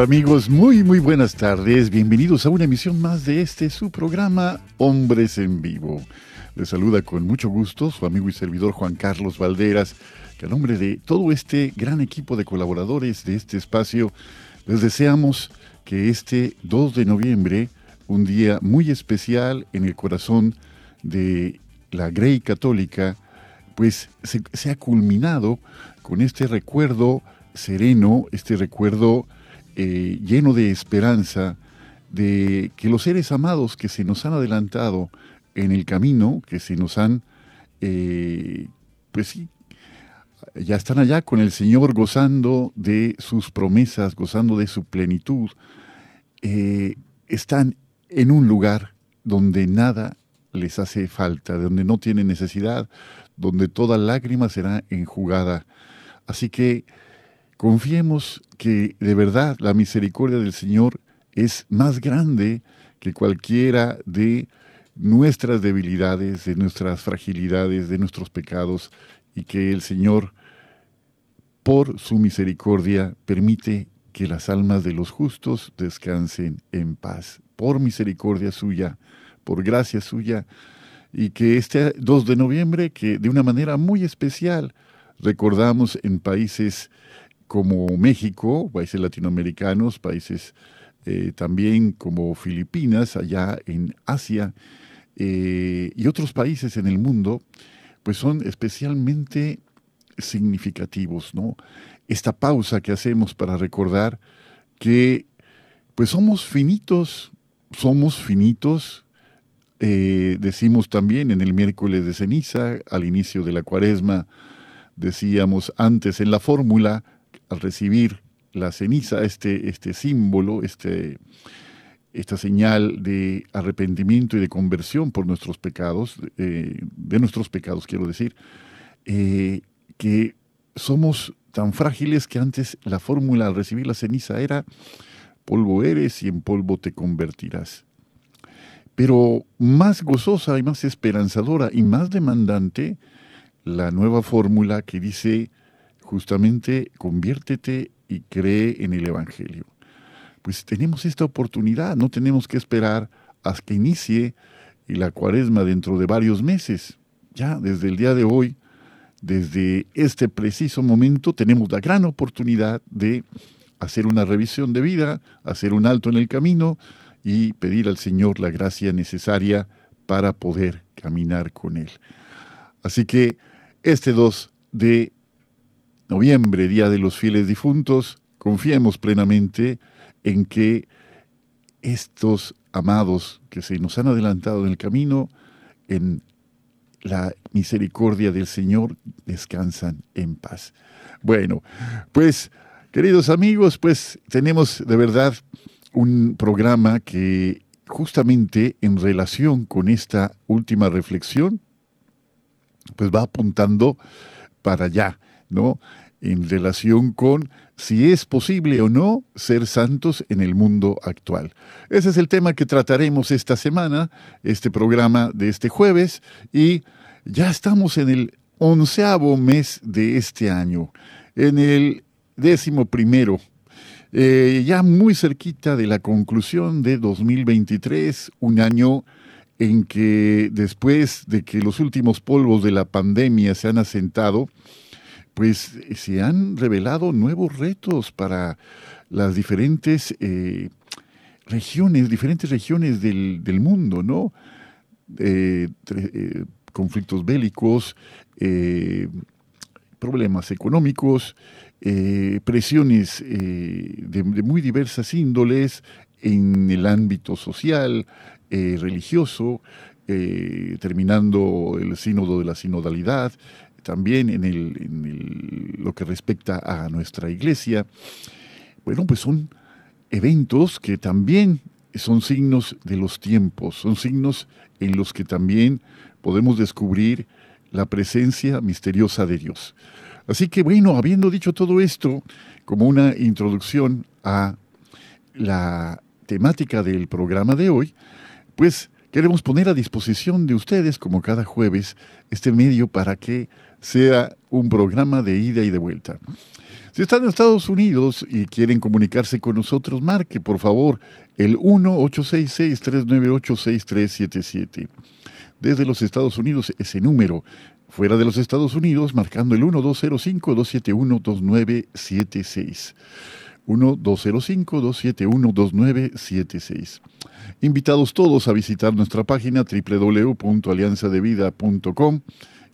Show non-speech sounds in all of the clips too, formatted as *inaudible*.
amigos? Muy, muy buenas tardes. Bienvenidos a una emisión más de este, su programa Hombres en Vivo. Les saluda con mucho gusto su amigo y servidor Juan Carlos Valderas, que a nombre de todo este gran equipo de colaboradores de este espacio, les deseamos que este 2 de noviembre, un día muy especial en el corazón de la Grey Católica, pues se, se ha culminado con este recuerdo sereno, este recuerdo eh, lleno de esperanza de que los seres amados que se nos han adelantado en el camino, que se nos han, eh, pues sí, ya están allá con el Señor gozando de sus promesas, gozando de su plenitud, eh, están en un lugar donde nada les hace falta, donde no tienen necesidad, donde toda lágrima será enjugada. Así que Confiemos que de verdad la misericordia del Señor es más grande que cualquiera de nuestras debilidades, de nuestras fragilidades, de nuestros pecados, y que el Señor, por su misericordia, permite que las almas de los justos descansen en paz, por misericordia suya, por gracia suya, y que este 2 de noviembre, que de una manera muy especial recordamos en países como México, países latinoamericanos, países eh, también como Filipinas, allá en Asia, eh, y otros países en el mundo, pues son especialmente significativos, ¿no? Esta pausa que hacemos para recordar que pues somos finitos, somos finitos, eh, decimos también en el miércoles de ceniza, al inicio de la cuaresma, decíamos antes en la fórmula, al recibir la ceniza, este, este símbolo, este, esta señal de arrepentimiento y de conversión por nuestros pecados, eh, de nuestros pecados quiero decir, eh, que somos tan frágiles que antes la fórmula al recibir la ceniza era polvo eres y en polvo te convertirás. Pero más gozosa y más esperanzadora y más demandante, la nueva fórmula que dice justamente conviértete y cree en el Evangelio. Pues tenemos esta oportunidad, no tenemos que esperar hasta que inicie la cuaresma dentro de varios meses. Ya desde el día de hoy, desde este preciso momento, tenemos la gran oportunidad de hacer una revisión de vida, hacer un alto en el camino y pedir al Señor la gracia necesaria para poder caminar con Él. Así que este 2 de noviembre, Día de los Fieles Difuntos, confiemos plenamente en que estos amados que se nos han adelantado en el camino, en la misericordia del Señor, descansan en paz. Bueno, pues queridos amigos, pues tenemos de verdad un programa que justamente en relación con esta última reflexión, pues va apuntando para allá, ¿no? En relación con si es posible o no ser santos en el mundo actual. Ese es el tema que trataremos esta semana, este programa de este jueves, y ya estamos en el onceavo mes de este año, en el décimo primero, eh, ya muy cerquita de la conclusión de 2023, un año en que después de que los últimos polvos de la pandemia se han asentado, pues se han revelado nuevos retos para las diferentes eh, regiones, diferentes regiones del, mundo, ¿no? Eh, eh, conflictos bélicos, eh, problemas económicos, presiones de, muy diversas índoles en el ámbito social, religioso, terminando el sínodo de la sinodalidad, también en, el, lo que respecta a nuestra iglesia. Bueno, pues son eventos que también son signos de los tiempos, son signos en los que también podemos descubrir la presencia misteriosa de Dios. Así que bueno, habiendo dicho todo esto como una introducción a la temática del programa de hoy, pues queremos poner a disposición de ustedes, como cada jueves, este medio para que sea un programa de ida y de vuelta. Si están en Estados Unidos y quieren comunicarse con nosotros, marque por favor el 1-866-398-6377. Desde los Estados Unidos, ese número. Fuera de los Estados Unidos, marcando el 1205-271-2976. 1205-271-2976. Invitados todos a visitar nuestra página www.alianzadevida.com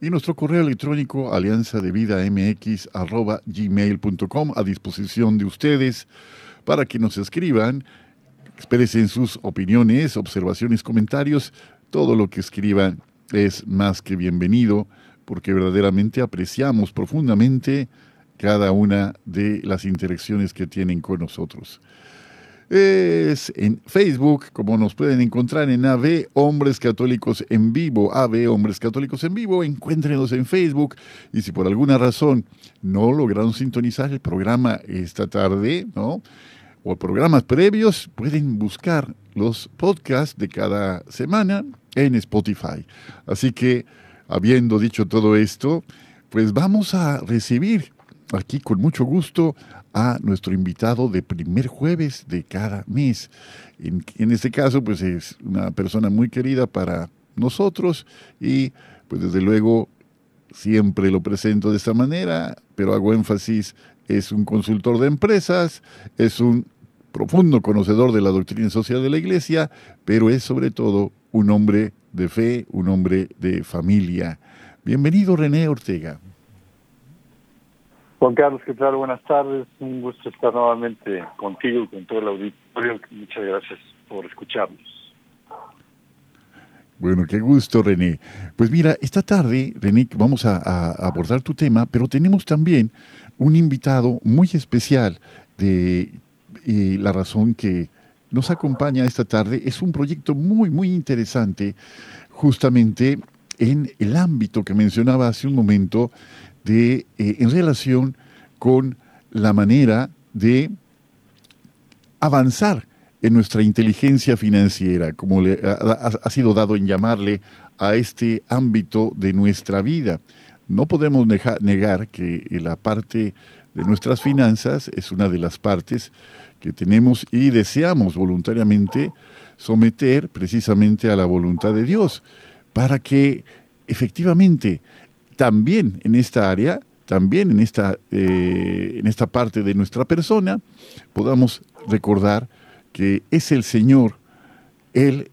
y nuestro correo electrónico alianza de vida mx gmail.com a disposición de ustedes para que nos escriban, expresen sus opiniones, observaciones, comentarios. Todo lo que escriban es más que bienvenido porque verdaderamente apreciamos profundamente cada una de las interacciones que tienen con nosotros es en Facebook, como nos pueden encontrar en AV Hombres Católicos en Vivo, AV Hombres Católicos en Vivo, encuéntrenos en Facebook y si por alguna razón no lograron sintonizar el programa esta tarde, ¿no? O programas previos, pueden buscar los podcasts de cada semana en Spotify. Así que, habiendo dicho todo esto, pues vamos a recibir aquí con mucho gusto a nuestro invitado de primer jueves de cada mes. En, este caso, pues es una persona muy querida para nosotros y pues desde luego siempre lo presento de esta manera, pero hago énfasis, es un consultor de empresas, es un profundo conocedor de la doctrina social de la Iglesia, pero es sobre todo un hombre de fe, un hombre de familia. Bienvenido René Ortega. Juan Carlos, ¿qué tal? Buenas tardes. Un gusto estar nuevamente contigo y con todo el auditorio. Muchas gracias por escucharnos. Bueno, qué gusto, René. Pues mira, esta tarde, René, vamos a, abordar tu tema, pero tenemos también un invitado muy especial de la razón que nos acompaña esta tarde. Es un proyecto muy, muy interesante, justamente en el ámbito que mencionaba hace un momento de, eh, en relación con la manera de avanzar en nuestra inteligencia financiera, como le ha, sido dado en llamarle a este ámbito de nuestra vida. No podemos negar que la parte de nuestras finanzas es una de las partes que tenemos y deseamos voluntariamente someter precisamente a la voluntad de Dios, para que efectivamente también en esta área, también en esta, eh, en esta parte de nuestra persona, podamos recordar que es el Señor el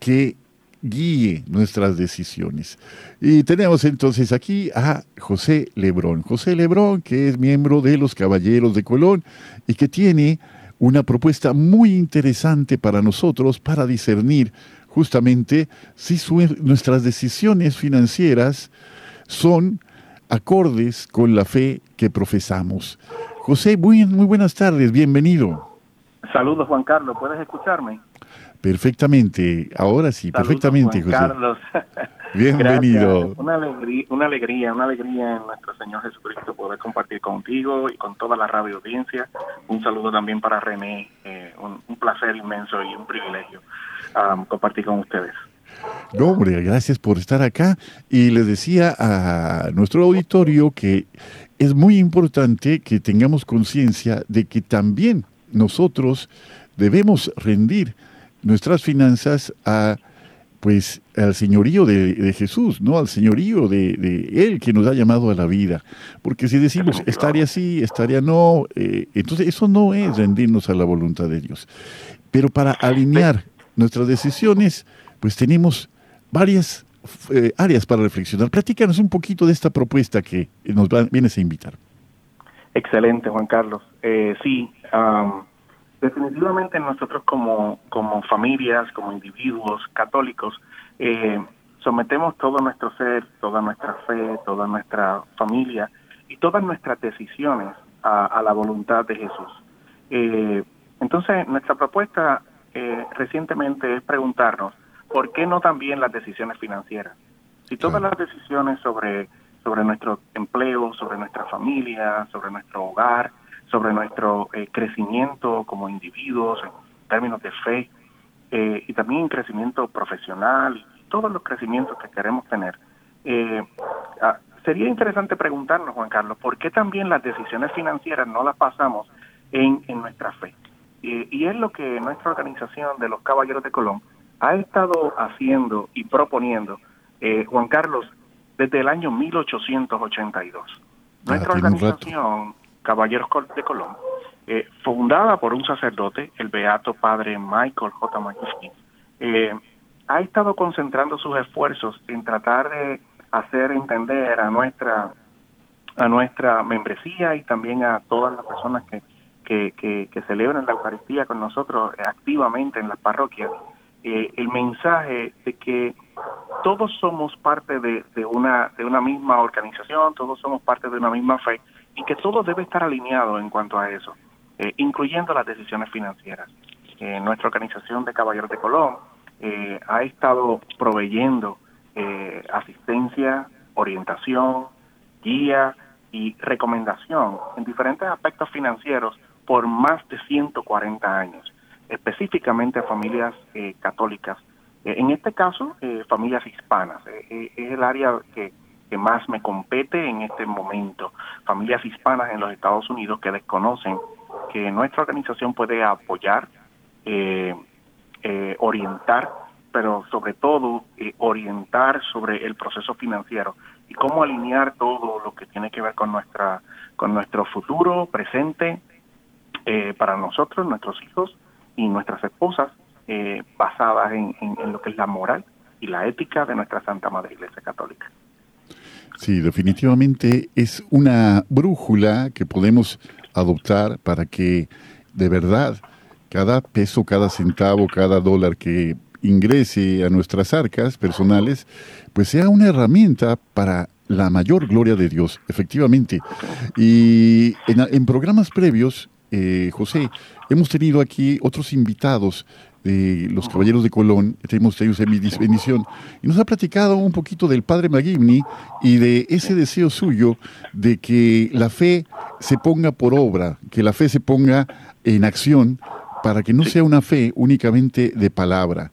que guíe nuestras decisiones. Y tenemos entonces aquí a José Lebrón. José Lebrón, que es miembro de los Caballeros de Colón y que tiene una propuesta muy interesante para nosotros para discernir justamente si nuestras decisiones financieras son acordes con la fe que profesamos. José, muy, muy buenas tardes, bienvenido. Saludos Juan Carlos, ¿puedes escucharme? Perfectamente, ahora sí, perfectamente, Juan Carlos. *laughs* Bienvenido. Una alegría, una alegría, una alegría en nuestro Señor Jesucristo poder compartir contigo y con toda la radio audiencia. Un saludo también para René, eh, un, placer inmenso y un privilegio um, compartir con ustedes. No, hombre, gracias por estar acá. Y les decía a nuestro auditorio que es muy importante que tengamos conciencia de que también nosotros debemos rendir nuestras finanzas a pues al señorío de, Jesús, ¿no? Al señorío de, Él que nos ha llamado a la vida. Porque si decimos estaría así, estaría no, eh, entonces eso no es rendirnos a la voluntad de Dios. Pero para alinear nuestras decisiones, pues tenemos varias eh, áreas para reflexionar. Platícanos un poquito de esta propuesta que nos vienes a invitar. Excelente, Juan Carlos. Eh, sí, definitivamente nosotros como, como familias, como individuos católicos, eh, sometemos todo nuestro ser, toda nuestra fe, toda nuestra familia y todas nuestras decisiones a, la voluntad de Jesús. Eh, entonces, nuestra propuesta eh, recientemente es preguntarnos, ¿por qué no también las decisiones financieras? Si todas las decisiones sobre, sobre nuestro empleo, sobre nuestra familia, sobre nuestro hogar, sobre nuestro eh, crecimiento como individuos en términos de fe y también en crecimiento profesional todos los crecimientos que queremos tener, ah, sería interesante preguntarnos, Juan Carlos, ¿por qué también las decisiones financieras no las pasamos en, nuestra fe? y es lo que nuestra organización de los Caballeros de Colón ha estado haciendo y proponiendo, eh, Juan Carlos, desde el año 1882. Nuestra organización, Caballeros de Colón, eh, fundada por un sacerdote, el beato padre Michael J. McKinney, eh, ha estado concentrando sus esfuerzos en tratar de hacer entender a nuestra a nuestra membresía y también a todas las personas que, que, que, celebran la Eucaristía con nosotros activamente en las parroquias, eh, el mensaje de que todos somos parte de, de, una, de una misma organización, todos somos parte de una misma fe y que todo debe estar alineado en cuanto a eso, eh, incluyendo las decisiones financieras. Eh, nuestra organización de Caballeros de Colón ha estado proveyendo eh, asistencia, orientación, guía y recomendación en diferentes aspectos financieros por más de 140 años, específicamente a familias eh, católicas. Eh, en este caso, familias hispanas. es el área que, que más me compete en este momento. Familias hispanas en los Estados Unidos que desconocen que nuestra organización puede apoyar, orientar pero sobre todo eh, orientar sobre el proceso financiero y cómo alinear todo lo que tiene que ver con nuestra con nuestro futuro presente eh, para nosotros, nuestros hijos y nuestras esposas, eh, basadas en, lo que es la moral y la ética de nuestra Santa Madre Iglesia Católica. Sí, definitivamente es una brújula que podemos adoptar para que de verdad cada peso, cada centavo, cada dólar que ingrese a nuestras arcas personales, pues sea una herramienta para la mayor gloria de Dios, efectivamente. Y en, programas previos, eh, José, hemos tenido aquí otros invitados de los Caballeros de Colón, hemos tenido esa bendición, y nos ha platicado un poquito del Padre Magivni y de ese deseo suyo de que la fe se ponga por obra, que la fe se ponga en acción para que no sea una fe únicamente de palabra.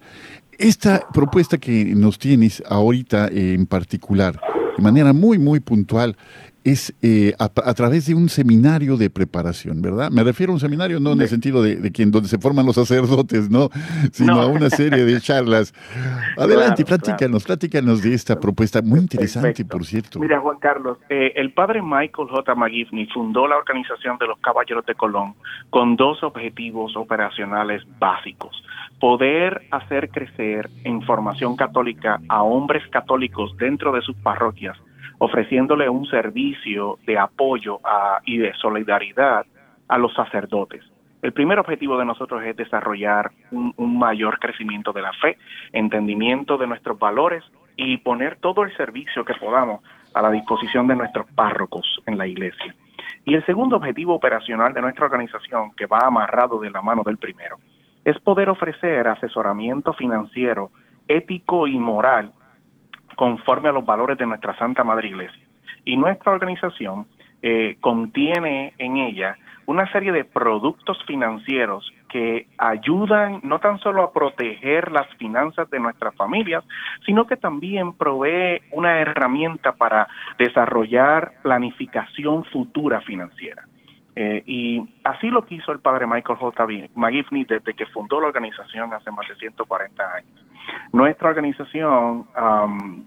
Esta propuesta que nos tienes ahorita en particular, de manera muy, muy puntual, es eh, a, través de un seminario de preparación, ¿verdad? Me refiero a un seminario no en el sentido de, quien donde se forman los sacerdotes, ¿no? Sino a una serie de *laughs* charlas. Adelante, platícanos, platícanos de esta propuesta muy interesante, por cierto. Mira, Juan Carlos, eh, el padre Michael J. McGivney fundó la organización de los Caballeros de Colón con dos objetivos operacionales básicos. Poder hacer crecer en formación católica a hombres católicos dentro de sus parroquias ofreciéndole un servicio de apoyo y de solidaridad a los sacerdotes. El primer objetivo de nosotros es desarrollar un, mayor crecimiento de la fe, entendimiento de nuestros valores y poner todo el servicio que podamos a la disposición de nuestros párrocos en la iglesia. Y el segundo objetivo operacional de nuestra organización, que va amarrado de la mano del primero, es poder ofrecer asesoramiento financiero, ético y moral conforme a los valores de nuestra Santa Madre Iglesia. Y nuestra organización eh, contiene en ella una serie de productos financieros que ayudan no tan solo a proteger las finanzas de nuestras familias, sino que también provee una herramienta para desarrollar planificación futura financiera. Eh, y así lo quiso el padre Michael J. McGivney desde que fundó la organización hace más de 140 años. Nuestra organización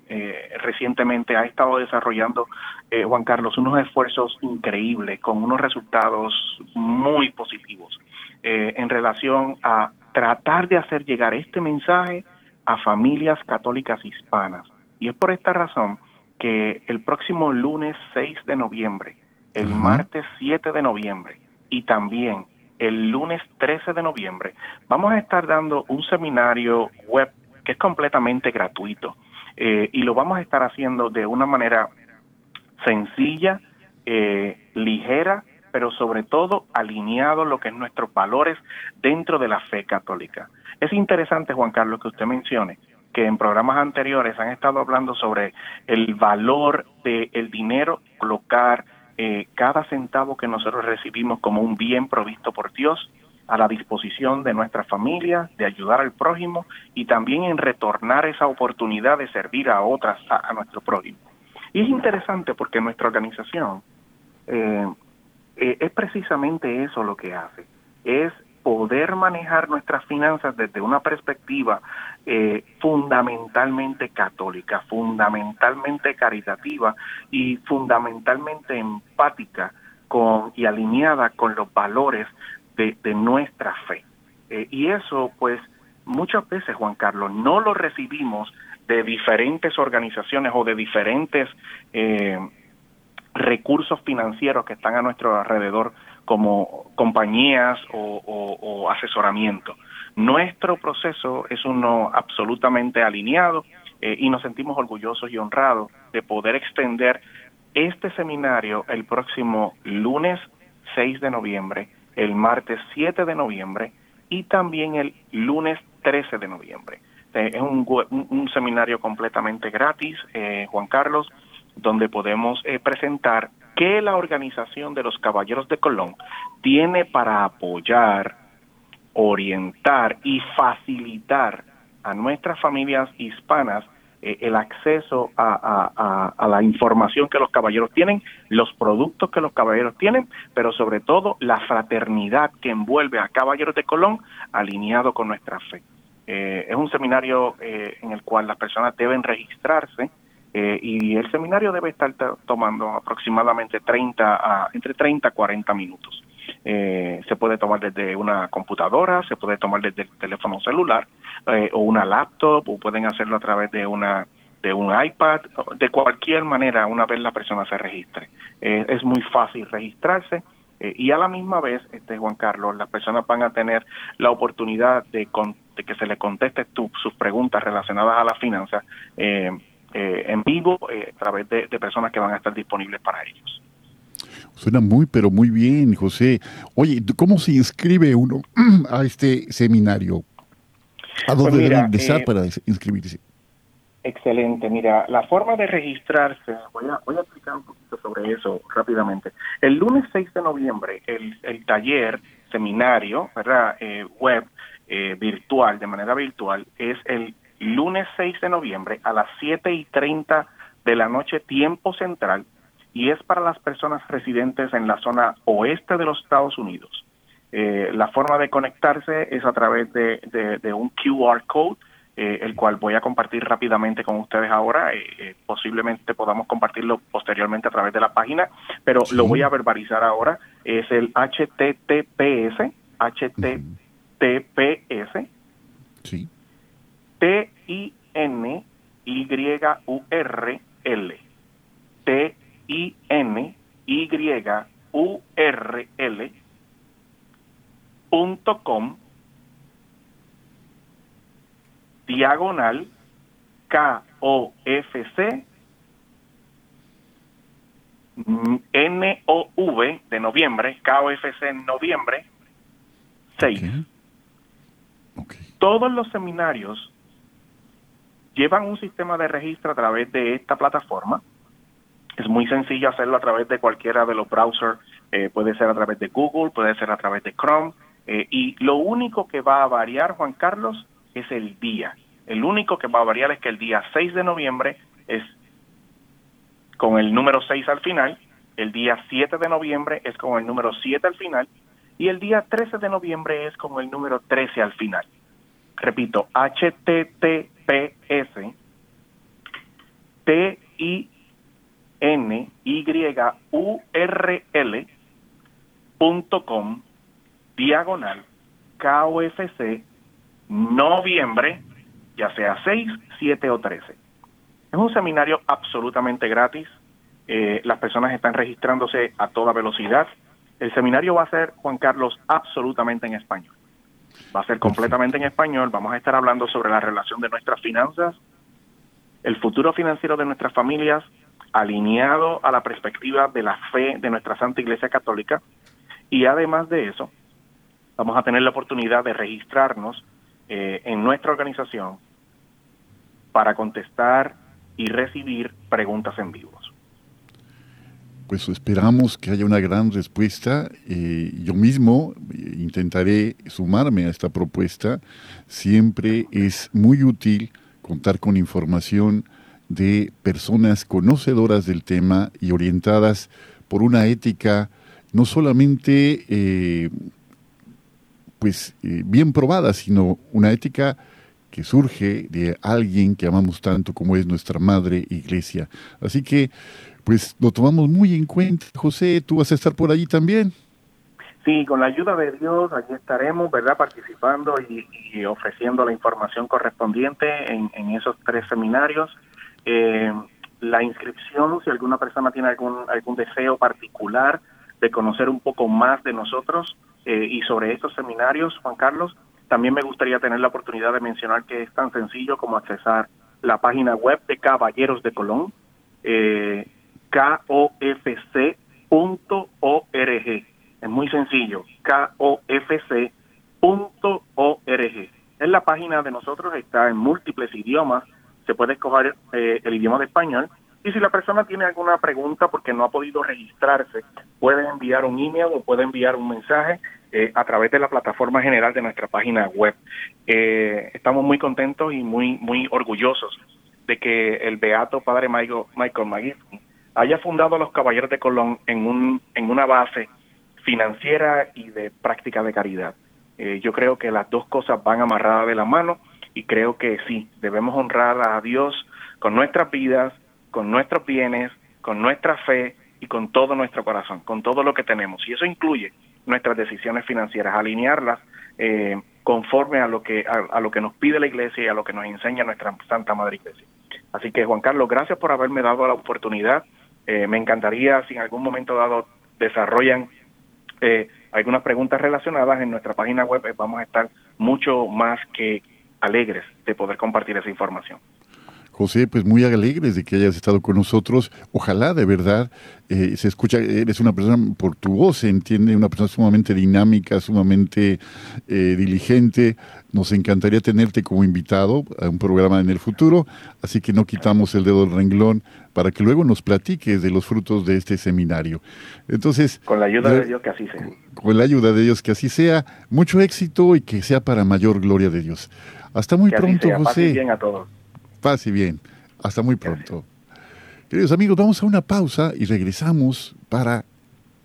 eh, recientemente ha estado desarrollando, eh, Juan Carlos, unos esfuerzos increíbles con unos resultados muy positivos en relación a tratar de hacer llegar este mensaje a familias católicas hispanas. Y es por esta razón que el próximo lunes 6 de noviembre, el martes 7 de noviembre y también el lunes 13 de noviembre, vamos a estar dando un seminario web que es completamente gratuito eh, y lo vamos a estar haciendo de una manera sencilla, eh, ligera, pero sobre todo alineado a lo que es nuestros valores dentro de la fe católica. Es interesante, Juan Carlos, que usted mencione que en programas anteriores han estado hablando sobre el valor del dinero, colocar eh, cada centavo que nosotros recibimos como un bien provisto por Dios a la disposición de nuestra familia, de ayudar al prójimo y también en retornar esa oportunidad de servir a otras, a, nuestro prójimo. Y es interesante porque nuestra organización eh, eh, es precisamente eso lo que hace, es poder manejar nuestras finanzas desde una perspectiva eh, fundamentalmente católica, fundamentalmente caritativa y fundamentalmente empática con, y alineada con los valores de, nuestra fe. Eh, y eso, pues, muchas veces, Juan Carlos, no lo recibimos de diferentes organizaciones o de diferentes eh, recursos financieros que están a nuestro alrededor como compañías o, asesoramiento. Nuestro proceso es uno absolutamente alineado eh, y nos sentimos orgullosos y honrados de poder extender este seminario el próximo lunes 6 de noviembre, el martes 7 de noviembre y también el lunes 13 de noviembre. Eh, es un, seminario completamente gratis, eh, Juan Carlos, donde podemos presentar qué la organización de los Caballeros de Colón tiene para apoyar, orientar y facilitar a nuestras familias hispanas eh, el acceso a, la información que los caballeros tienen, los productos que los caballeros tienen, pero sobre todo la fraternidad que envuelve a Caballeros de Colón alineado con nuestra fe. Eh, es un seminario eh, en el cual las personas deben registrarse eh, y el seminario debe estar tomando aproximadamente 30 a, entre 30 a 40 minutos. Eh, se puede tomar desde una computadora, se puede tomar desde el teléfono celular eh, o una laptop o pueden hacerlo a través de una de un iPad, de cualquier manera una vez la persona se registre. es muy fácil registrarse y a la misma vez, este Juan Carlos, las personas van a tener la oportunidad de, que se le conteste sus preguntas relacionadas a la finanza eh, eh, en vivo eh, a través de, personas que van a estar disponibles para ellos. Suena muy, pero muy bien, José. Oye, ¿cómo se inscribe uno *clears throat* a este seminario? ¿A dónde pues debe empezar eh, para inscribirse? Excelente. Mira, la forma de registrarse, voy a, voy a explicar un poquito sobre eso rápidamente. El lunes 6 de noviembre, el, el taller, seminario, ¿verdad? web, virtual, de manera virtual, es el lunes 6 de noviembre a las 7 y 30 de la noche, tiempo central, y es para las personas residentes en la zona oeste de los Estados Unidos. Eh, la forma de conectarse es a través de, un QR code, eh, el cual voy a compartir rápidamente con ustedes ahora. Eh, posiblemente podamos compartirlo posteriormente a través de la página, pero lo voy a verbalizar ahora. Es el HTTPS, HTTPS. Sí. T-I-N-Y-U-R-L. T-I-N-Y-U-R-L. Punto com diagonal K-O-F-C N-O-V de noviembre, K-O-F-C en noviembre 6. Todos los seminarios llevan un sistema de registro a través de esta plataforma. Es muy sencillo hacerlo a través de cualquiera de los browsers, eh, puede ser a través de Google, puede ser a través de Chrome, eh, y lo único que va a variar, Juan Carlos, es el día. El único que va a variar es que el día 6 de noviembre es con el número 6 al final, el día 7 de noviembre es con el número 7 al final, y el día 13 de noviembre es con el número 13 al final. Repito, HTT PS T I N Y U R L punto com diagonal KOFC noviembre, ya sea 6, 7 o 13. Es un seminario absolutamente gratis. Eh, las personas están registrándose a toda velocidad. El seminario va a ser, Juan Carlos, absolutamente en español. Va a ser completamente en español. Vamos a estar hablando sobre la relación de nuestras finanzas, el futuro financiero de nuestras familias, alineado a la perspectiva de la fe de nuestra Santa Iglesia Católica. Y además de eso, vamos a tener la oportunidad de registrarnos eh, en nuestra organización para contestar y recibir preguntas en vivos. Pues esperamos que haya una gran respuesta. Eh, yo mismo eh, intentaré sumarme a esta propuesta. Siempre es muy útil contar con información de personas conocedoras del tema y orientadas por una ética no solamente eh, pues bien probada, sino una ética que surge de alguien que amamos tanto como es nuestra madre iglesia. Así que, pues lo tomamos muy en cuenta. José, tú vas a estar por allí también. Sí, con la ayuda de Dios, allí estaremos, ¿verdad? Participando y, ofreciendo la información correspondiente en, esos tres seminarios. Eh, la inscripción, si alguna persona tiene algún, algún deseo particular de conocer un poco más de nosotros eh, y sobre estos seminarios, Juan Carlos, también me gustaría tener la oportunidad de mencionar que es tan sencillo como accesar la página web de Caballeros de Colón, eh, kofc.org. Es muy sencillo, kofc.org. Es la página de nosotros, está en múltiples idiomas, se puede escoger eh, el idioma de español. Y si la persona tiene alguna pregunta porque no ha podido registrarse, puede enviar un email o puede enviar un mensaje eh, a través de la plataforma general de nuestra página web. Eh, estamos muy contentos y muy muy orgullosos de que el beato padre Michael, Michael haya fundado a los Caballeros de Colón en, un, en una base financiera y de práctica de caridad. Eh, yo creo que las dos cosas van amarradas de la mano y creo que sí, debemos honrar a Dios con nuestras vidas, con nuestros bienes, con nuestra fe y con todo nuestro corazón, con todo lo que tenemos. Y eso incluye nuestras decisiones financieras, alinearlas eh, conforme a lo que a, lo que nos pide la Iglesia y a lo que nos enseña nuestra Santa Madre Iglesia. Así que Juan Carlos, gracias por haberme dado la oportunidad. Eh, me encantaría si en algún momento dado desarrollan eh, algunas preguntas relacionadas en nuestra página web, vamos a estar mucho más que alegres de poder compartir esa información. José, pues muy alegres de que hayas estado con nosotros. Ojalá de verdad eh, se escucha, eres una persona, por tu voz se entiende, una persona sumamente dinámica, sumamente eh, diligente. Nos encantaría tenerte como invitado a un programa en el futuro, así que no quitamos el dedo del renglón para que luego nos platiques de los frutos de este seminario. Entonces, con la ayuda de Dios que así sea. Con la ayuda de Dios que así sea, mucho éxito y que sea para mayor gloria de Dios. Hasta muy pronto, José. bien a todos. Paz y bien. Hasta muy pronto. Queridos amigos, vamos a una pausa y regresamos para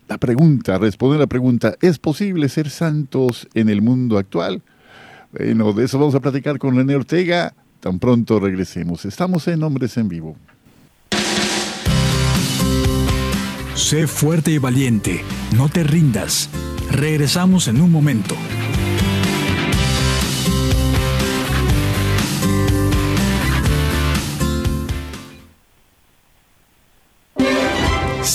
la pregunta, responder la pregunta, ¿es posible ser santos en el mundo actual? Bueno, de eso vamos a platicar con René Ortega. Tan pronto regresemos. Estamos en Hombres en Vivo. Sé fuerte y valiente. No te rindas. Regresamos en un momento.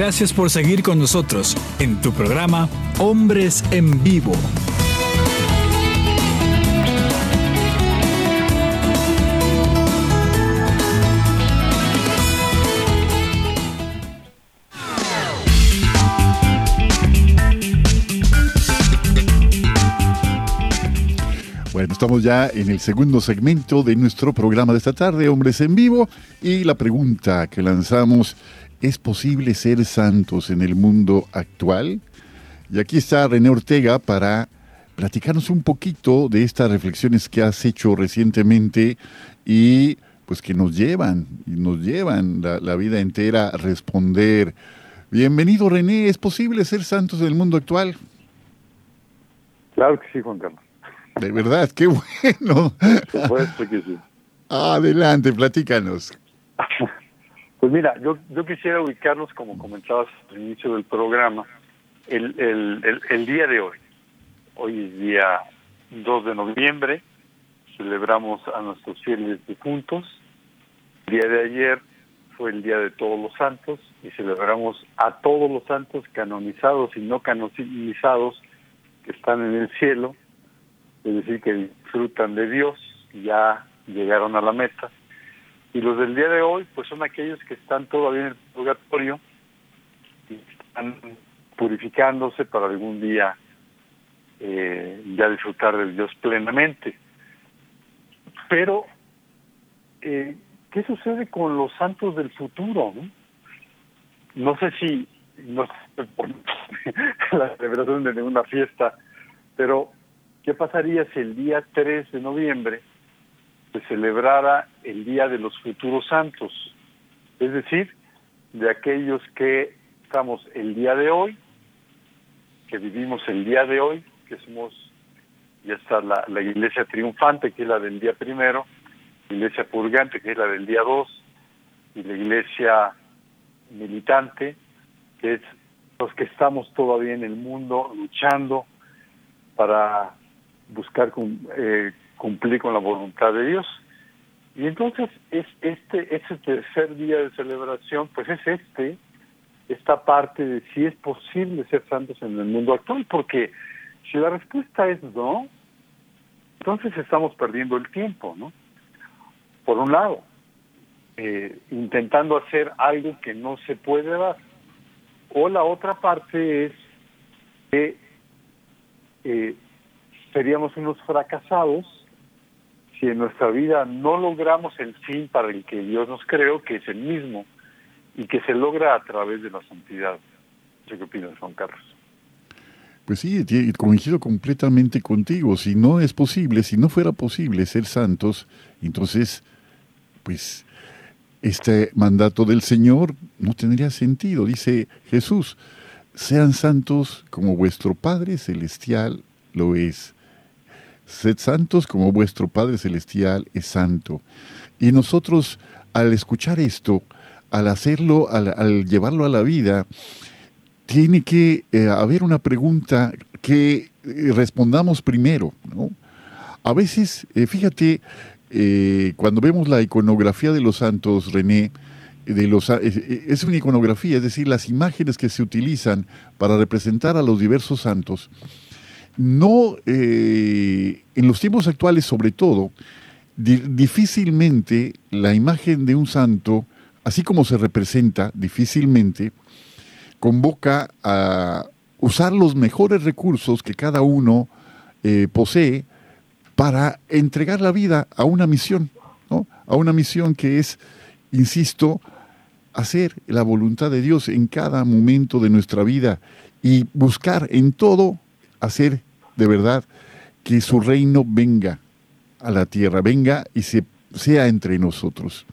Gracias por seguir con nosotros en tu programa Hombres en Vivo. Bueno, estamos ya en el segundo segmento de nuestro programa de esta tarde, Hombres en Vivo, y la pregunta que lanzamos ¿Es posible ser santos en el mundo actual? Y aquí está René Ortega para platicarnos un poquito de estas reflexiones que has hecho recientemente y pues que nos llevan, y nos llevan la, la vida entera a responder. Bienvenido René, ¿es posible ser santos en el mundo actual? Claro que sí, Juan Carlos. De verdad, qué *laughs* bueno. Por supuesto que sí. Adelante, platícanos. *laughs* Pues mira, yo, yo quisiera ubicarnos, como comentabas al inicio del programa, el, el, el, el día de hoy. Hoy es día 2 de noviembre, celebramos a nuestros fieles difuntos. El día de ayer fue el Día de Todos los Santos y celebramos a todos los santos canonizados y no canonizados que están en el cielo, es decir, que disfrutan de Dios, ya llegaron a la meta. Y los del día de hoy, pues son aquellos que están todavía en el purgatorio y están purificándose para algún día eh, ya disfrutar de Dios plenamente. Pero, eh, ¿qué sucede con los santos del futuro? No, no sé si, no sé *laughs* la celebración de ninguna fiesta, pero ¿qué pasaría si el día 3 de noviembre se celebrara el Día de los Futuros Santos? Es decir, de aquellos que estamos el día de hoy, que vivimos el día de hoy, que somos, ya está la, iglesia triunfante, que es la del día primero, la iglesia purgante, que es la del día dos, y la iglesia militante, que es los que estamos todavía en el mundo luchando para buscar eh, cumplir con la voluntad de Dios. Y entonces es este ese tercer día de celebración, pues es este esta parte de si es posible ser santos en el mundo actual, porque si la respuesta es no, entonces estamos perdiendo el tiempo, ¿no? Por un lado, eh, intentando hacer algo que no se puede dar. O la otra parte es que eh, seríamos unos fracasados si en nuestra vida no logramos el fin para el que Dios nos creó, que es el mismo, y que se logra a través de la santidad. ¿Qué opinas, Juan Carlos? Pues sí, coincido completamente contigo. Si no es posible, si no fuera posible ser santos, entonces, pues, este mandato del Señor no tendría sentido. Dice Jesús, sean santos como vuestro Padre Celestial lo es. Sed santos como vuestro Padre Celestial es santo. Y nosotros, al escuchar esto, al hacerlo, al, llevarlo a la vida, tiene que eh, haber una pregunta que eh, respondamos primero. ¿no? A veces, eh, fíjate, cuando vemos la iconografía de los santos, René, de los, es una iconografía, es decir, las imágenes que se utilizan para representar a los diversos santos, no, en los tiempos actuales sobre todo, difícilmente la imagen de un santo así como se representa difícilmente, convoca a usar los mejores recursos que cada uno eh, posee para entregar la vida a una misión, ¿no? a una misión que es, insisto, hacer la voluntad de Dios en cada momento de nuestra vida y buscar en todo hacer de verdad que su reino venga a la tierra, venga y se, sea entre nosotros.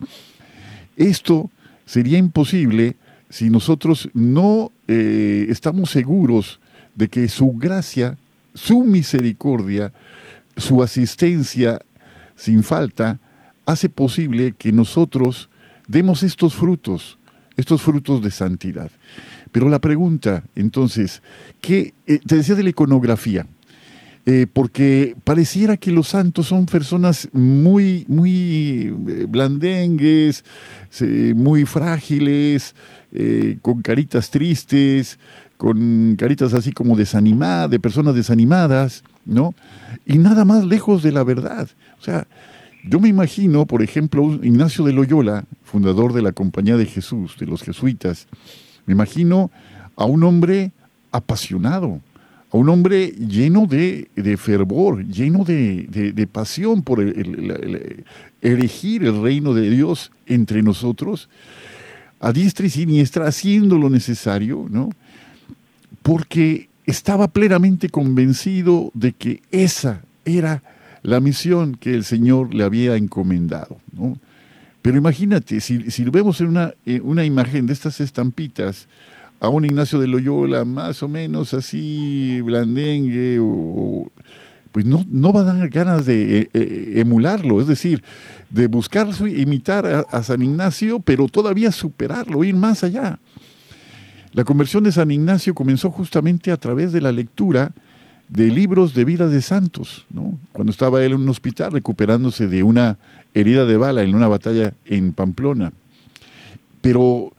Esto sería imposible si nosotros no eh, estamos seguros de que su gracia, su misericordia, su asistencia sin falta, hace posible que nosotros demos estos frutos, estos frutos de santidad. Pero la pregunta, entonces, ¿qué, eh, te decía de la iconografía, eh, porque pareciera que los santos son personas muy, muy eh, blandengues, muy frágiles, con caritas tristes, con caritas así como desanimadas, de personas desanimadas, ¿no? Y nada más lejos de la verdad. O sea, yo me imagino, por ejemplo, Ignacio de Loyola, fundador de la Compañía de Jesús, de los jesuitas, me imagino a un hombre apasionado, a un hombre lleno de, fervor, lleno de, pasión por el, elegir el reino de Dios entre nosotros, a diestra y siniestra haciendo lo necesario, ¿no? Porque estaba plenamente convencido de que esa era la misión que el Señor le había encomendado, ¿no? Pero imagínate, si, si vemos en una, una imagen de estas estampitas, a un Ignacio de Loyola más o menos así blandengue o, pues no, no va a dar ganas de eh, eh, emularlo, es decir, de buscar imitar a, San Ignacio, pero todavía superarlo, ir más allá. La conversión de San Ignacio comenzó justamente a través de la lectura de libros de vida de santos, ¿no? cuando estaba él en un hospital recuperándose de una herida de bala en una batalla en Pamplona. Pero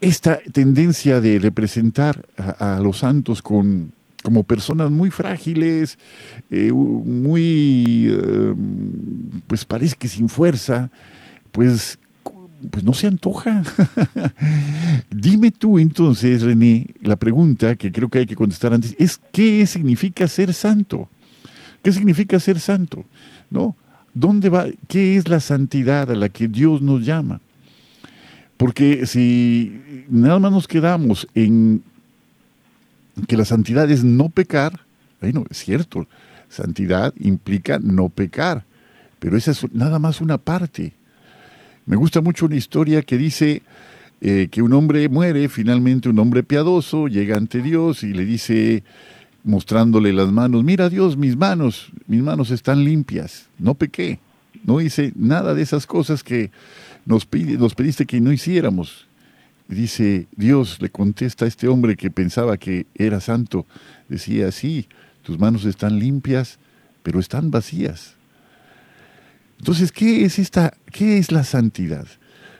esta tendencia de representar a, los santos con, como personas muy frágiles, eh, muy, eh, pues parece que sin fuerza, pues, pues no se antoja. *laughs* Dime tú entonces, René, la pregunta que creo que hay que contestar antes es ¿qué significa ser santo? ¿Qué significa ser santo? ¿No? ¿Dónde va? ¿Qué es la santidad a la que Dios nos llama? Porque si nada más nos quedamos en que la santidad es no pecar, bueno, es cierto, santidad implica no pecar, pero esa es nada más una parte. Me gusta mucho una historia que dice eh, que un hombre muere, finalmente un hombre piadoso, llega ante Dios y le dice, mostrándole las manos, mira Dios, mis manos, mis manos están limpias, no pequé, no hice nada de esas cosas que nos, pediste que no hiciéramos. Dice, Dios le contesta a este hombre que pensaba que era santo, decía, sí, tus manos están limpias, pero están vacías. Entonces, ¿qué es esta, qué es la santidad?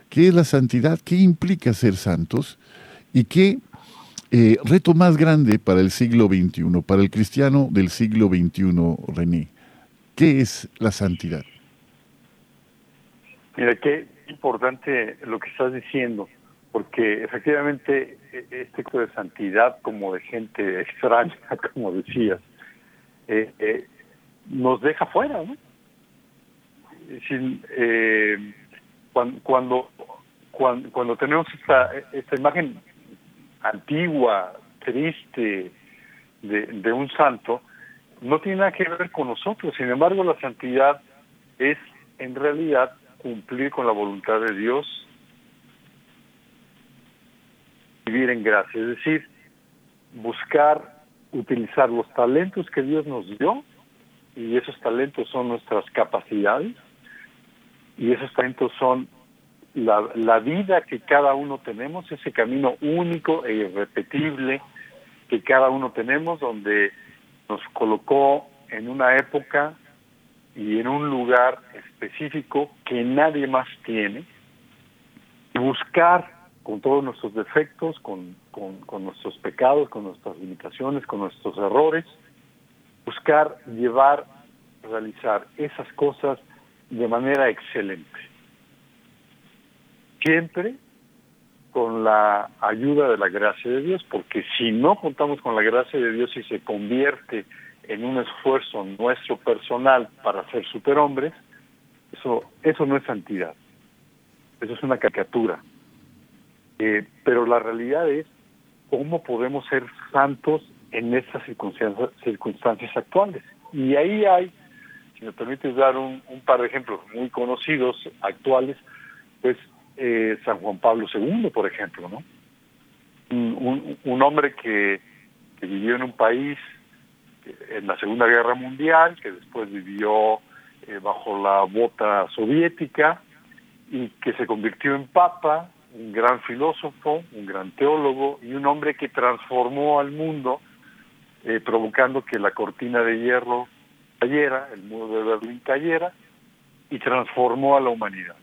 ¿Qué es la santidad? ¿Qué implica ser santos? ¿Y qué eh, reto más grande para el siglo XXI, para el cristiano del siglo XXI, René? ¿Qué es la santidad? Mira, qué importante lo que estás diciendo, porque efectivamente e, este acto de santidad como de gente extraña, *laughs* como decías, eh, eh, nos deja fuera, ¿no? Eh, cuando, cuando, cuando, tenemos esta, esta imagen antigua, triste de, de un santo, no tiene nada que ver con nosotros. Sin embargo, la santidad es en realidad cumplir con la voluntad de Dios, vivir en gracia, es decir, buscar utilizar los talentos que Dios nos dio, y esos talentos son nuestras capacidades, y esos talentos son la, la vida que cada uno tenemos, ese camino único e irrepetible que cada uno tenemos, donde nos colocó en una época y en un lugar específico que nadie más tiene, buscar con todos nuestros defectos, con, con, nuestros pecados, con nuestras limitaciones, con nuestros errores, buscar llevar, realizar esas cosas de manera excelente. Siempre con la ayuda de la gracia de Dios, porque si no contamos con la gracia de Dios y se convierte en un esfuerzo nuestro personal para ser superhombres, eso, eso no es santidad. Eso es una caricatura. Eh, pero la realidad es cómo podemos ser santos en estas circunstancias, circunstancias actuales. Y ahí hay, si me permites dar un, par de ejemplos muy conocidos, actuales, pues eh, San Juan Pablo II, por ejemplo, ¿no? Un, hombre que, que vivió en un país en la Segunda Guerra Mundial, que después vivió eh, bajo la bota soviética y que se convirtió en papa, un gran filósofo, un gran teólogo y un hombre que transformó al mundo, eh, provocando que la cortina de hierro cayera, el muro de Berlín cayera y transformó a la humanidad.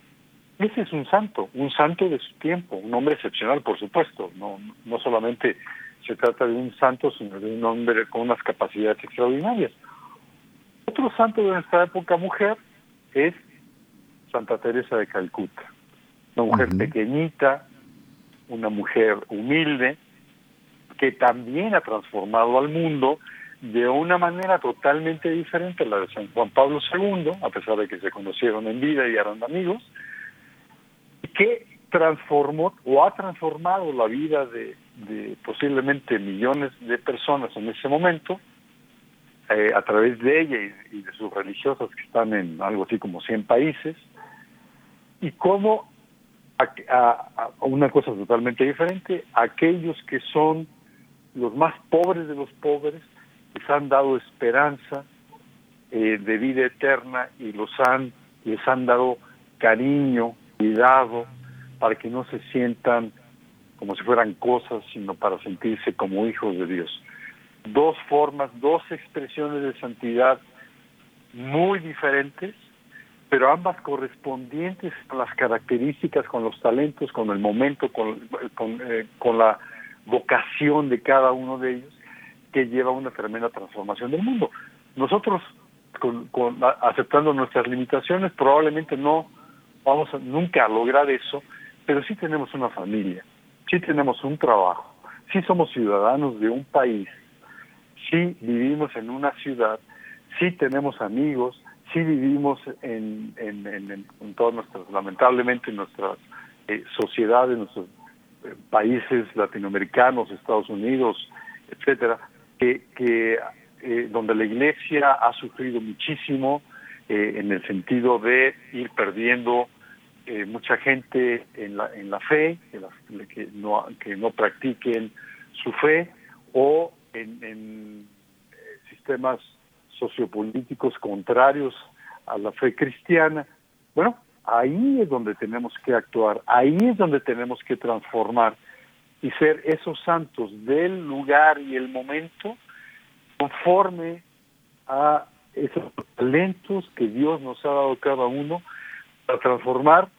Ese es un santo, un santo de su tiempo, un hombre excepcional, por supuesto, no, no solamente se trata de un santo, sino de un hombre con unas capacidades extraordinarias. Otro santo de nuestra época mujer es Santa Teresa de Calcuta, una mujer pequeñita, una mujer humilde, que también ha transformado al mundo de una manera totalmente diferente a la de San Juan Pablo II, a pesar de que se conocieron en vida y eran amigos, que transformó o ha transformado la vida de, posiblemente millones de personas en ese momento eh, a través de ella y, de sus religiosas que están en algo así como 100 países y cómo a, una cosa totalmente diferente, aquellos que son los más pobres de los pobres les han dado esperanza eh, de vida eterna y los han les han dado cariño, cuidado, para que no se sientan como si fueran cosas, sino para sentirse como hijos de Dios. Dos formas, dos expresiones de santidad muy diferentes, pero ambas correspondientes con las características, con los talentos, con el momento, con, con, eh, la vocación de cada uno de ellos, que lleva una tremenda transformación del mundo. Nosotros, con, aceptando nuestras limitaciones, probablemente no vamos a, nunca a lograr eso, pero sí tenemos una familia, sí tenemos un trabajo, sí somos ciudadanos de un país, sí vivimos en una ciudad, sí tenemos amigos, sí vivimos en, en, en, todas nuestras, lamentablemente en nuestras eh, sociedades, nuestros eh, países latinoamericanos, Estados Unidos, etcétera, que, que eh, donde la iglesia ha sufrido muchísimo en el sentido de ir perdiendo eh, mucha gente en la, en la fe, que, no, que no practiquen su fe, o en, en eh, sistemas sociopolíticos contrarios a la fe cristiana. Bueno, ahí es donde tenemos que actuar, ahí es donde tenemos que transformar y ser esos santos del lugar y el momento conforme a esos talentos que Dios nos ha dado cada uno para transformar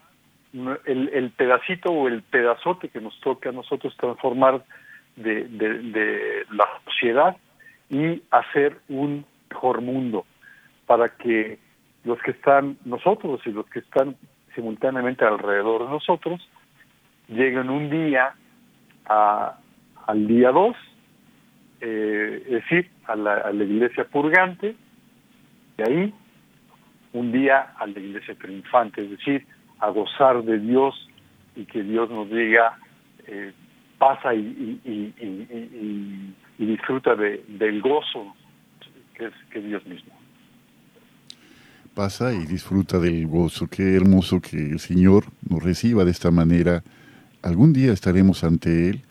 el, el pedacito o el pedazote que nos toca a nosotros transformar de, de, la sociedad y hacer un mejor mundo para que los que están nosotros y los que están simultáneamente alrededor de nosotros lleguen un día a, al día 2, eh, es decir, a la, a la iglesia purgante, y ahí un día a la iglesia triunfante, es decir, a gozar de Dios y que Dios nos diga, eh, pasa y, disfruta de, del gozo que es, que Dios mismo. Pasa y disfruta del gozo. Qué hermoso que el Señor nos reciba de esta manera. Algún día estaremos ante Él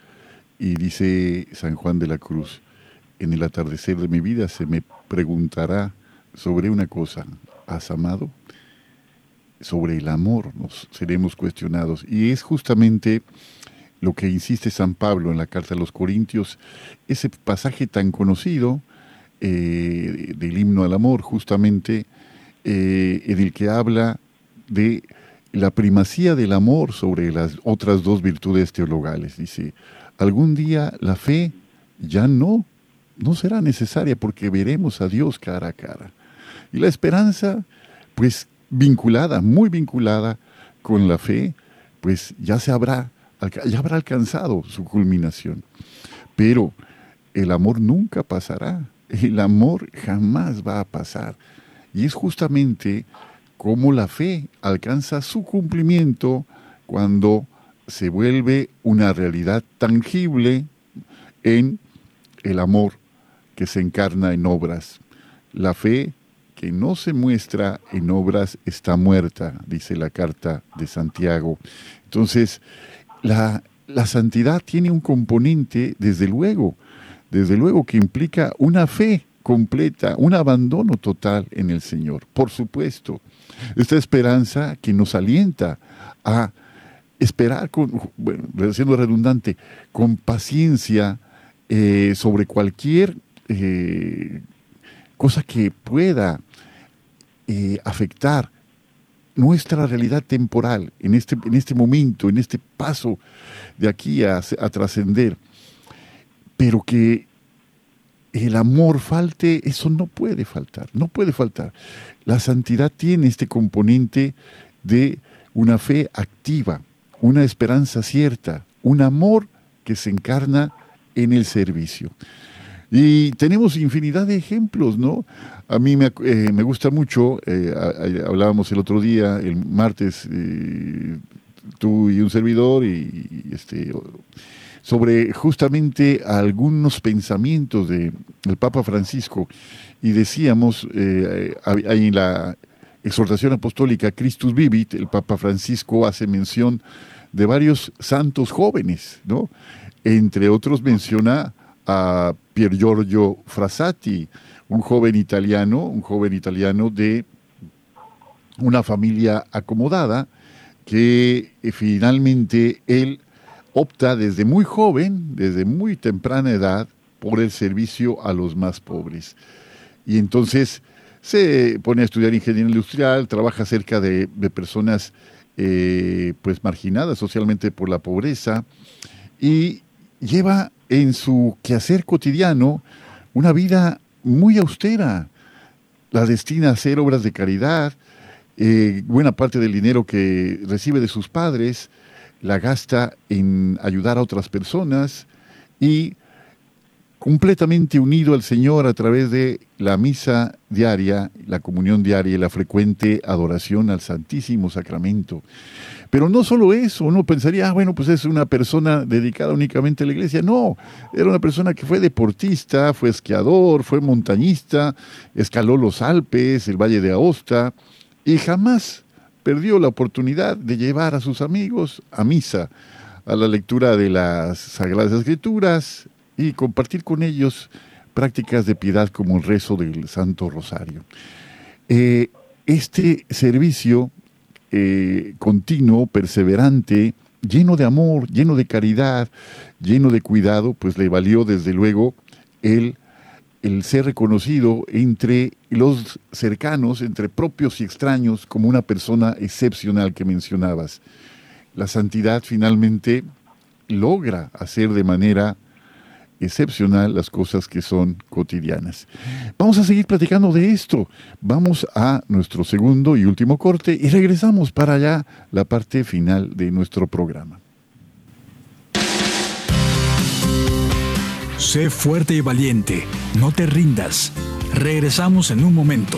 y dice San Juan de la Cruz, en el atardecer de mi vida se me preguntará sobre una cosa, ¿has amado? Sobre el amor nos seremos cuestionados. Y es justamente lo que insiste San Pablo en la carta a los Corintios, ese pasaje tan conocido eh, del himno al amor, justamente eh, en el que habla de la primacía del amor sobre las otras dos virtudes teologales. Dice, algún día la fe ya no, no será necesaria porque veremos a Dios cara a cara. Y la esperanza, pues vinculada, muy vinculada con la fe, pues ya se habrá, ya habrá alcanzado su culminación. Pero el amor nunca pasará, el amor jamás va a pasar. Y es justamente como la fe alcanza su cumplimiento cuando se vuelve una realidad tangible en el amor que se encarna en obras. La fe que no se muestra en obras está muerta, dice la carta de Santiago. Entonces, la, santidad tiene un componente, desde luego, desde luego que implica una fe completa, un abandono total en el Señor. Por supuesto, esta esperanza que nos alienta a esperar con, bueno, siendo redundante, con paciencia eh, sobre cualquier eh, cosa que pueda eh, afectar nuestra realidad temporal en este, en este momento, en este paso de aquí a, a trascender, pero que el amor falte, eso no puede faltar, no puede faltar. La santidad tiene este componente de una fe activa, una esperanza cierta, un amor que se encarna en el servicio. Y tenemos infinidad de ejemplos, ¿no? A mí me, eh, gusta mucho, eh, hablábamos el otro día, el martes, eh, tú y un servidor, y, este, sobre justamente algunos pensamientos de, del Papa Francisco. Y decíamos, ahí en la exhortación apostólica Christus Vivit, el Papa Francisco hace mención de varios santos jóvenes, ¿no? Entre otros menciona a Pier Giorgio Frassati, un joven italiano, un joven italiano de una familia acomodada, que eh, finalmente él opta desde muy joven, desde muy temprana edad, por el servicio a los más pobres. Y entonces se pone a estudiar ingeniería industrial, trabaja cerca de, personas eh, pues marginadas socialmente por la pobreza y lleva en su quehacer cotidiano una vida muy austera. La destina a hacer obras de caridad, eh, buena parte del dinero que recibe de sus padres la gasta en ayudar a otras personas y completamente unido al Señor a través de la misa diaria, la comunión diaria y la frecuente adoración al Santísimo Sacramento. Pero no solo eso, uno pensaría, ah, bueno, pues es una persona dedicada únicamente a la iglesia. No, era una persona que fue deportista, fue esquiador, fue montañista, escaló los Alpes, el Valle de Aosta, y jamás perdió la oportunidad de llevar a sus amigos a misa, a la lectura de las Sagradas Escrituras y compartir con ellos prácticas de piedad como el rezo del Santo Rosario. Eh, este servicio eh, continuo, perseverante, lleno de amor, lleno de caridad, lleno de cuidado, pues le valió desde luego el el ser reconocido entre los cercanos, entre propios y extraños, como una persona excepcional que mencionabas. La santidad finalmente logra hacer de manera excepcional las cosas que son cotidianas. Vamos a seguir platicando de esto. Vamos a nuestro segundo y último corte y regresamos para allá la parte final de nuestro programa. Sé fuerte y valiente, no te rindas. Regresamos en un momento.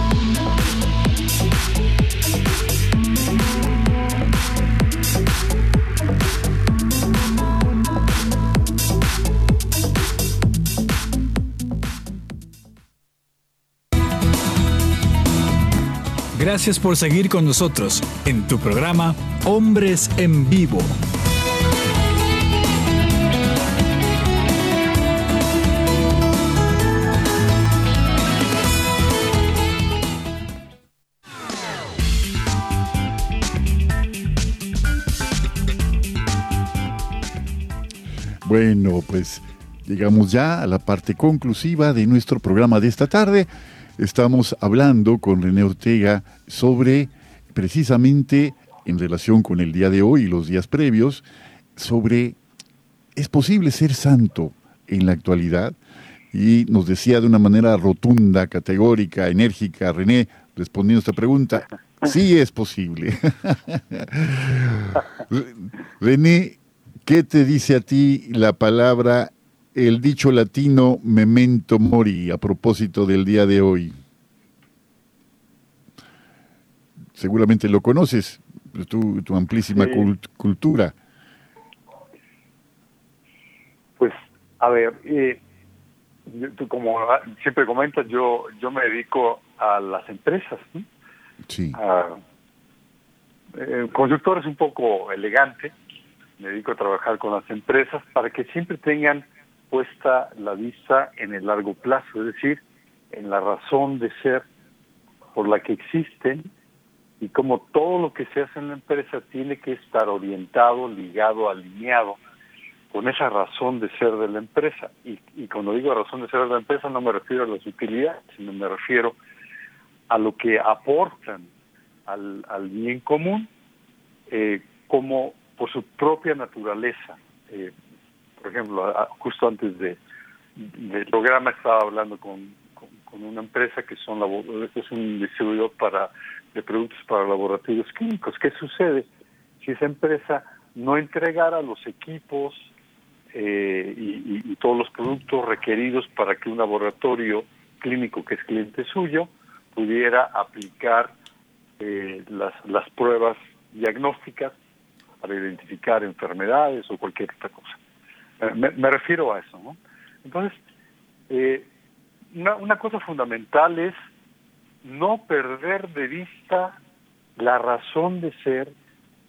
Gracias por seguir con nosotros en tu programa Hombres en Vivo. Bueno, pues llegamos ya a la parte conclusiva de nuestro programa de esta tarde. Estamos hablando con René Ortega sobre precisamente en relación con el día de hoy y los días previos, sobre ¿es posible ser santo en la actualidad? Y nos decía de una manera rotunda, categórica, enérgica, René, respondiendo a esta pregunta, sí es posible. *laughs* René, ¿qué te dice a ti la palabra el dicho latino memento mori a propósito del día de hoy? Seguramente lo conoces, tu, tu amplísima cultura. Pues, a ver, eh, como siempre comentas, yo yo me dedico a las empresas. Sí. el consultor es un poco elegante, me dedico a trabajar con las empresas para que siempre tengan puesta la vista en el largo plazo, es decir, en la razón de ser por la que existen y como todo lo que se hace en la empresa tiene que estar orientado, ligado, alineado con esa razón de ser de la empresa. Y, cuando digo razón de ser de la empresa no me refiero a las utilidades, sino me refiero a lo que aportan al, al bien común eh, como por su propia naturaleza. Eh, por ejemplo, justo antes de, del programa estaba hablando con, con, una empresa que son es un distribuidor para de productos para laboratorios clínicos. ¿Qué sucede si esa empresa no entregara los equipos eh, y, todos los productos requeridos para que un laboratorio clínico que es cliente suyo pudiera aplicar eh, las, las pruebas diagnósticas para identificar enfermedades o cualquier otra cosa. Me, refiero a eso, ¿no? Entonces, eh, una, una cosa fundamental es no perder de vista la razón de ser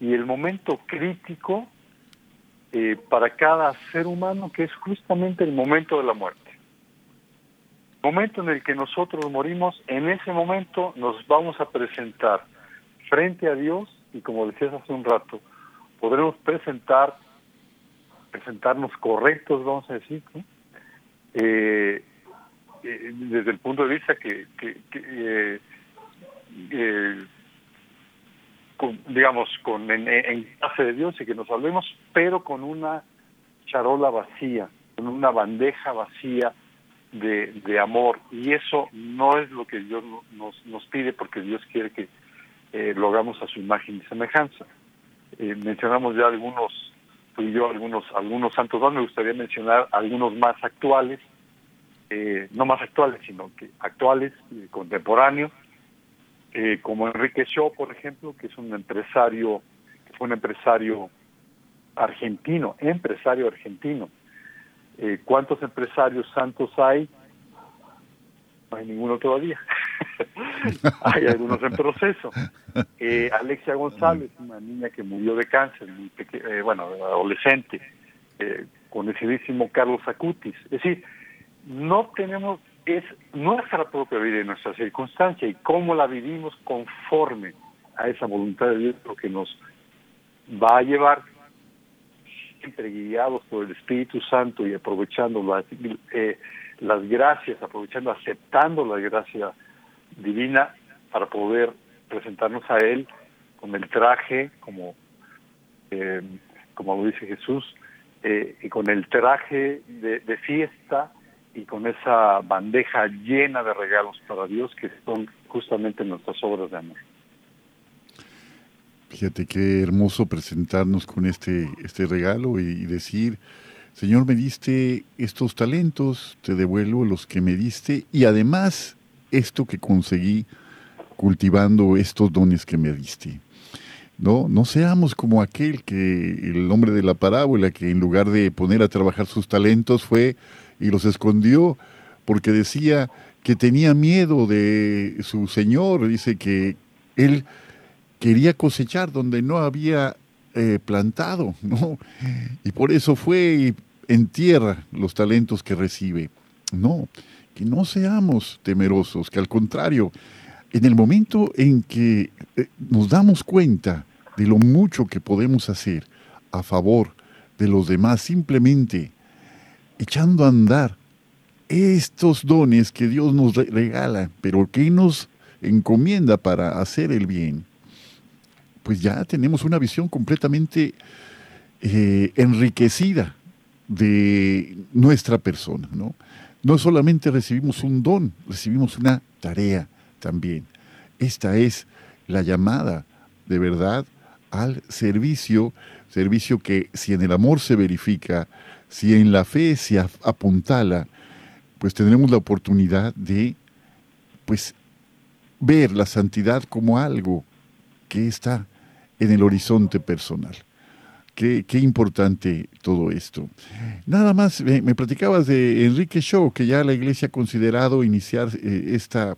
y el momento crítico eh, para cada ser humano, que es justamente el momento de la muerte. El momento en el que nosotros morimos, en ese momento nos vamos a presentar frente a Dios y como decías hace un rato, podremos presentar, presentarnos correctos, vamos a decir, eh, eh, desde el punto de vista que, que, eh, digamos, con en, en clase de Dios y que nos hablemos, pero con una charola vacía, con una bandeja vacía de, de amor. Y eso no es lo que Dios nos, nos pide, porque Dios quiere que eh, lo hagamos a su imagen y semejanza. Eh, mencionamos ya algunos, yo, algunos, algunos santos, me gustaría mencionar algunos más actuales, eh, no más actuales, sino que actuales, contemporáneos, eh, como Enrique Shaw, por ejemplo, que es un empresario, que fue un empresario argentino, empresario argentino. Eh, ¿Cuántos empresarios santos hay? No hay ninguno todavía. *laughs* *laughs* hay algunos en proceso. Eh, Alexia González, una niña que murió de cáncer, muy bueno, adolescente, con el Carlos Acutis. Es decir, no tenemos es nuestra propia vida y nuestra circunstancia y cómo la vivimos conforme a esa voluntad de Dios lo que nos va a llevar siempre guiados por el Espíritu Santo y aprovechando las, eh, las gracias, aprovechando, aceptando la gracia divina para poder presentarnos a Él con el traje, como, eh, como lo dice Jesús, eh, y con el traje de, de fiesta y con esa bandeja llena de regalos para Dios que son justamente nuestras obras de amor. Fíjate qué hermoso presentarnos con este, este regalo y, decir, Señor, me diste estos talentos, te devuelvo los que me diste y además esto que conseguí cultivando estos dones que me diste. No, no seamos como aquel que el hombre de la parábola que en lugar de poner a trabajar sus talentos fue y los escondió porque decía que tenía miedo de su señor, dice que él quería cosechar donde no había eh, plantado, *laughs* ¿no? Y por eso fue y entierra los talentos que recibe. No, que no seamos temerosos, que al contrario, en el momento en que eh, nos damos cuenta de lo mucho que podemos hacer a favor de los demás, simplemente echando a andar estos dones que Dios nos regala, pero que nos encomienda para hacer el bien, pues ya tenemos una visión completamente eh, enriquecida de nuestra persona, ¿no? No solamente recibimos un don, recibimos una tarea también. Esta es la llamada de verdad al servicio, servicio que si en el amor se verifica, si en la fe se apuntala, pues tendremos la oportunidad de pues ver la santidad como algo que está en el horizonte personal. Qué, qué importante todo esto. Nada más, me, platicabas de Enrique Shaw, que ya la iglesia ha considerado iniciar eh, esta,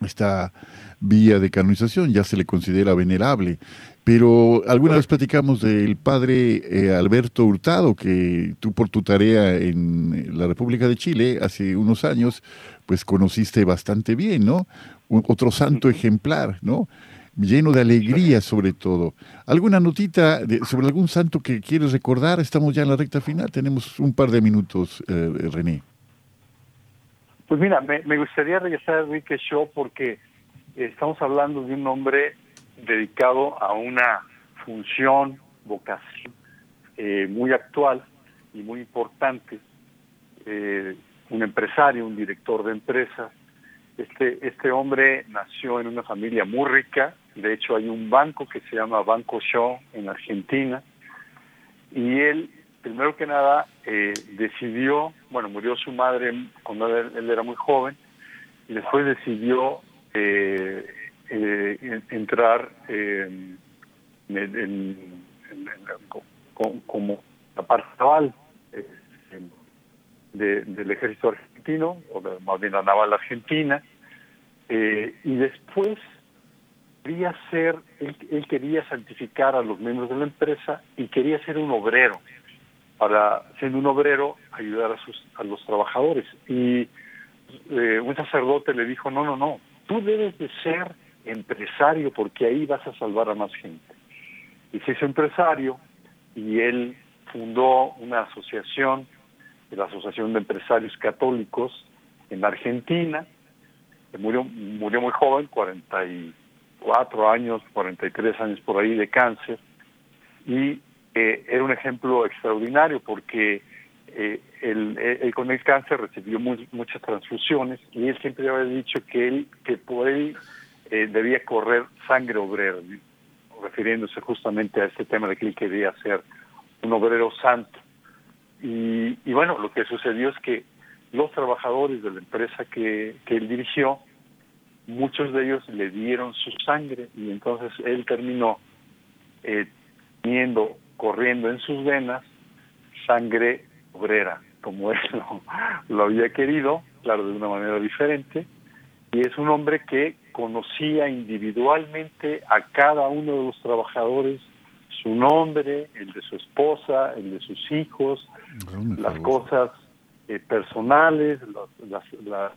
esta vía de canonización, ya se le considera venerable. Pero alguna vez platicamos del padre eh, Alberto Hurtado, que tú por tu tarea en la República de Chile hace unos años, pues conociste bastante bien, ¿no? otro santo ejemplar, ¿no? Lleno de alegría sobre todo. ¿Alguna notita sobre algún santo que quieres recordar? Estamos ya en la recta final, tenemos un par de minutos, eh, René. Pues mira, me, me gustaría regresar a Enrique Shaw porque estamos hablando de un hombre dedicado a una función vocación eh, muy actual y muy importante, eh, un empresario, un director de empresas. Este, este hombre nació en una familia muy rica, de hecho hay un banco que se llama Banco Shaw en Argentina, y él, primero que nada, eh, decidió, bueno, murió su madre cuando él, era muy joven, y después decidió eh, eh, entrar en, como la parte naval del ejército argentino, o más bien la naval argentina, y después quería ser, él, quería santificar a los miembros de la empresa y quería ser un obrero, para, siendo un obrero, ayudar a, sus, a los trabajadores. Y eh, un sacerdote le dijo, no, no, no, tú debes de ser empresario porque ahí vas a salvar a más gente. Y se hizo empresario y él fundó una asociación, la Asociación de Empresarios Católicos en Argentina, murió, murió muy joven, 40 y cuatro años, 43 años por ahí de cáncer, y eh, era un ejemplo extraordinario porque eh, él, con el cáncer recibió muchas transfusiones y él siempre había dicho que él que por él eh, debía correr sangre obrera, refiriéndose justamente a este tema de que él quería ser un obrero santo. Y, y bueno, lo que sucedió es que los trabajadores de la empresa que él dirigió muchos de ellos le dieron su sangre y entonces él terminó eh, teniendo, corriendo en sus venas sangre obrera, como él *laughs* lo, había querido, claro, de una manera diferente, y es un hombre que conocía individualmente a cada uno de los trabajadores, su nombre, el de su esposa, el de sus hijos, las cosas eh, personales, las, las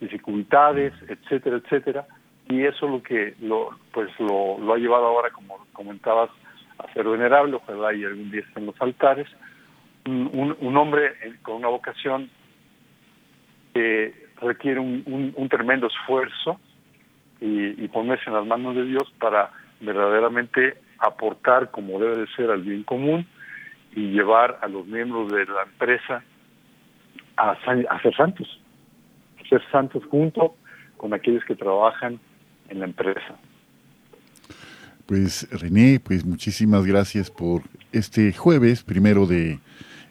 dificultades, etcétera, etcétera, y eso lo que lo, pues lo, lo ha llevado ahora, como comentabas, a ser venerable, ojalá y algún día esté en los altares, un, hombre con una vocación que requiere un, un, tremendo esfuerzo y, y, ponerse en las manos de Dios para verdaderamente aportar como debe de ser al bien común y llevar a los miembros de la empresa a, a ser santos ser santos junto con aquellos que trabajan en la empresa. Pues René, pues muchísimas gracias por este jueves, primero de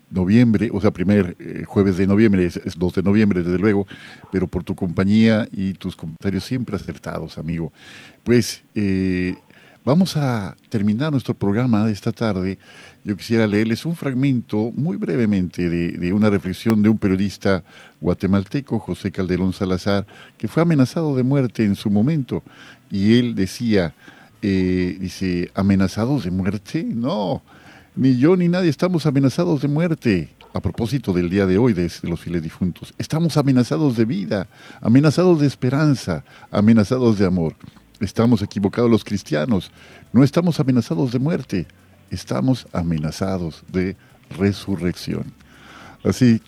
noviembre, o sea, primer eh, jueves de noviembre, es, 2 de noviembre desde luego, pero por tu compañía y tus comentarios siempre acertados, amigo. Pues eh, vamos a terminar nuestro programa de esta tarde yo quisiera leerles un fragmento muy brevemente de, una reflexión de un periodista guatemalteco, José Calderón Salazar, que fue amenazado de muerte en su momento. Y él decía, eh, dice, ¿amenazados de muerte? No, ni yo ni nadie estamos amenazados de muerte. A propósito del día de hoy de, los fieles difuntos, estamos amenazados de vida, amenazados de esperanza, amenazados de amor. Estamos equivocados los cristianos, no estamos amenazados de muerte estamos amenazados de resurrección. Así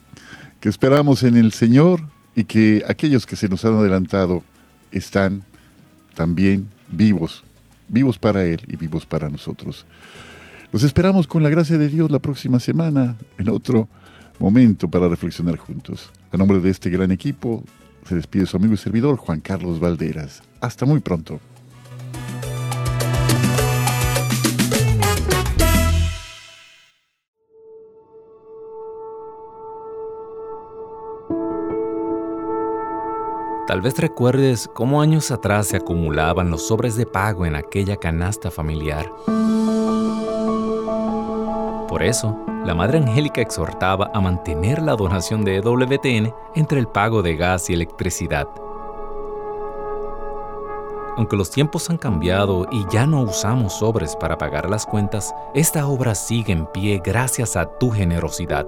que esperamos en el Señor y que aquellos que se nos han adelantado están también vivos, vivos para Él y vivos para nosotros. Los esperamos con la gracia de Dios la próxima semana en otro momento para reflexionar juntos. A nombre de este gran equipo, se despide su amigo y servidor Juan Carlos Valderas. Hasta muy pronto. Tal vez recuerdes cómo años atrás se acumulaban los sobres de pago en aquella canasta familiar. Por eso, la Madre Angélica exhortaba a mantener la donación de EWTN entre el pago de gas y electricidad. Aunque los tiempos han cambiado y ya no usamos sobres para pagar las cuentas, esta obra sigue en pie gracias a tu generosidad.